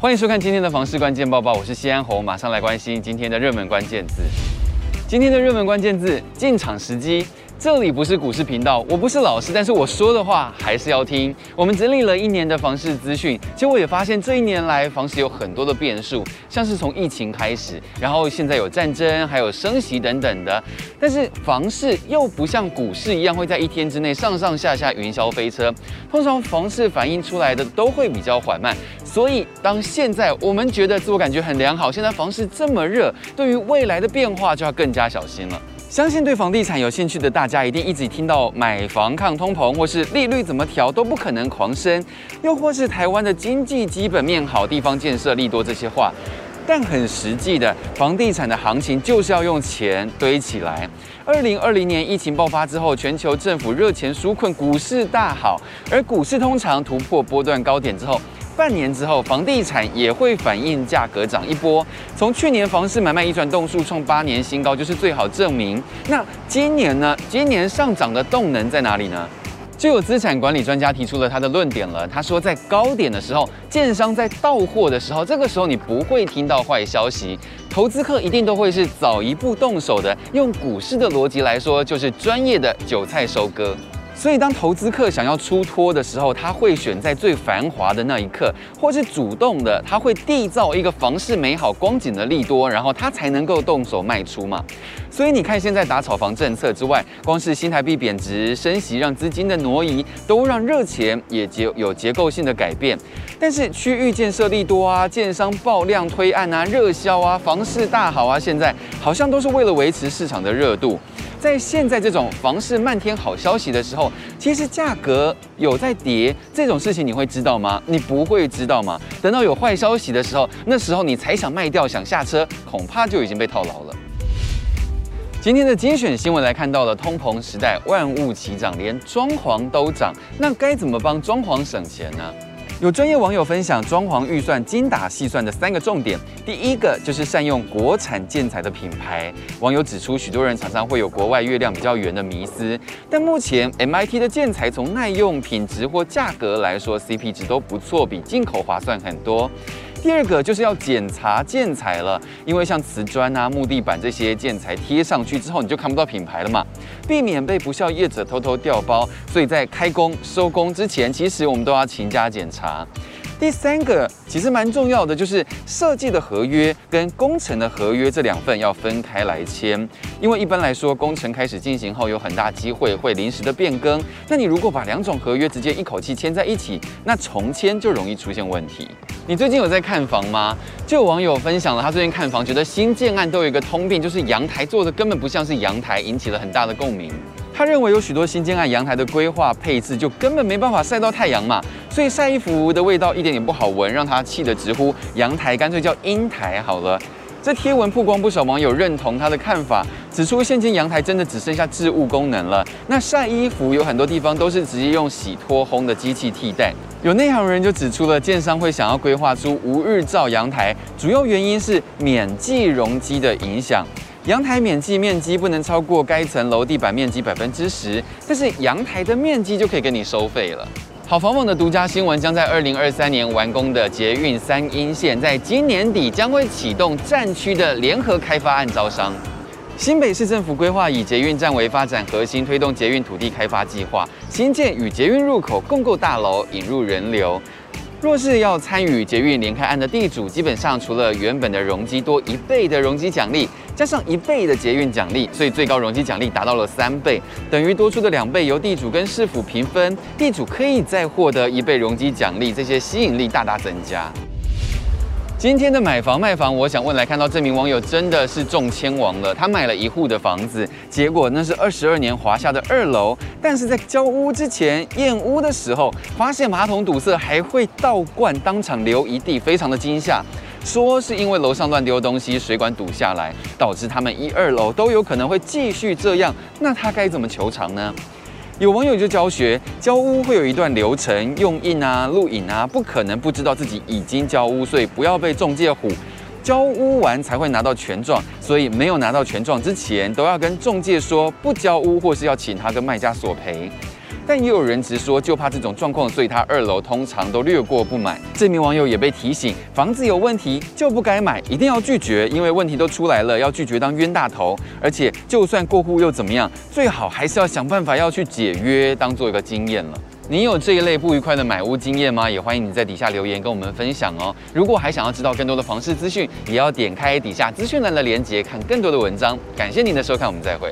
欢迎收看今天的房市关键报报，我是西安红，马上来关心今天的热门关键字。今天的热门关键字：进场时机。这里不是股市频道，我不是老师，但是我说的话还是要听。我们整理了一年的房市资讯，结果也发现这一年来房市有很多的变数，像是从疫情开始，然后现在有战争，还有升息等等的。但是房市又不像股市一样会在一天之内上上下下云霄飞车，通常房市反映出来的都会比较缓慢。所以当现在我们觉得自我感觉很良好，现在房市这么热，对于未来的变化就要更加小心了。相信对房地产有兴趣的大家，一定一直听到买房抗通膨，或是利率怎么调都不可能狂升，又或是台湾的经济基本面好，地方建设利多这些话。但很实际的，房地产的行情就是要用钱堆起来。二零二零年疫情爆发之后，全球政府热钱纾困，股市大好，而股市通常突破波段高点之后。半年之后，房地产也会反映价格涨一波。从去年房市买卖移转栋数创八年新高，就是最好证明。那今年呢？今年上涨的动能在哪里呢？就有资产管理专家提出了他的论点了。他说，在高点的时候，建商在到货的时候，这个时候你不会听到坏消息，投资客一定都会是早一步动手的。用股市的逻辑来说，就是专业的韭菜收割。所以，当投资客想要出脱的时候，他会选在最繁华的那一刻，或是主动的，他会缔造一个房市美好光景的利多，然后他才能够动手卖出嘛。所以，你看现在打炒房政策之外，光是新台币贬值、升息，让资金的挪移，都让热钱也结有结构性的改变。但是，区域建设利多啊，建商爆量推案啊，热销啊，房市大好啊，现在好像都是为了维持市场的热度。在现在这种房市漫天好消息的时候，其实价格有在跌，这种事情你会知道吗？你不会知道吗？等到有坏消息的时候，那时候你才想卖掉、想下车，恐怕就已经被套牢了。今天的精选新闻来看到了，通膨时代万物齐涨，连装潢都涨，那该怎么帮装潢省钱呢？有专业网友分享装潢预算精打细算的三个重点，第一个就是善用国产建材的品牌。网友指出，许多人常常会有国外月亮比较圆的迷思，但目前 MIT 的建材从耐用、品质或价格来说，CP 值都不错，比进口划算很多。第二个就是要检查建材了，因为像瓷砖啊、木地板这些建材贴上去之后，你就看不到品牌了嘛，避免被不肖业者偷偷调包。所以在开工收工之前，其实我们都要勤加检查。第三个其实蛮重要的，就是设计的合约跟工程的合约这两份要分开来签，因为一般来说工程开始进行后，有很大机会会临时的变更。那你如果把两种合约直接一口气签在一起，那重签就容易出现问题。你最近有在看房吗？就有网友分享了他最近看房，觉得新建案都有一个通病，就是阳台做的根本不像是阳台，引起了很大的共鸣。他认为有许多新建案阳台的规划配置就根本没办法晒到太阳嘛，所以晒衣服的味道一点也不好闻，让他气得直呼阳台干脆叫阴台好了。这贴文曝光，不少网友认同他的看法，指出现今阳台真的只剩下置物功能了。那晒衣服有很多地方都是直接用洗脱烘的机器替代。有内行人就指出了，建商会想要规划出无日照阳台，主要原因是免计容积的影响。阳台免计面积不能超过该层楼地板面积百分之十，但是阳台的面积就可以给你收费了。好房网的独家新闻，将在二零二三年完工的捷运三阴线，在今年底将会启动战区的联合开发案招商。新北市政府规划以捷运站为发展核心，推动捷运土地开发计划，新建与捷运入口共构大楼，引入人流。若是要参与捷运连开案的地主，基本上除了原本的容积多一倍的容积奖励，加上一倍的捷运奖励，所以最高容积奖励达到了三倍，等于多出的两倍由地主跟市府平分，地主可以再获得一倍容积奖励，这些吸引力大大增加。今天的买房卖房，我想问来看到这名网友真的是中签王了。他买了一户的房子，结果那是二十二年华夏的二楼，但是在交屋之前验屋的时候，发现马桶堵塞，还会倒灌，当场流一地，非常的惊吓。说是因为楼上乱丢东西，水管堵下来，导致他们一二楼都有可能会继续这样。那他该怎么求偿呢？有网友就教学，交屋会有一段流程，用印啊、录影啊，不可能不知道自己已经交屋，所以不要被中介唬。交屋完才会拿到权状，所以没有拿到权状之前，都要跟中介说不交屋，或是要请他跟卖家索赔。但也有人直说就怕这种状况，所以他二楼通常都略过不买。这名网友也被提醒，房子有问题就不该买，一定要拒绝，因为问题都出来了，要拒绝当冤大头。而且就算过户又怎么样，最好还是要想办法要去解约，当做一个经验了。你有这一类不愉快的买屋经验吗？也欢迎你在底下留言跟我们分享哦。如果还想要知道更多的房市资讯，也要点开底下资讯栏的链接，看更多的文章。感谢您的收看，我们再会。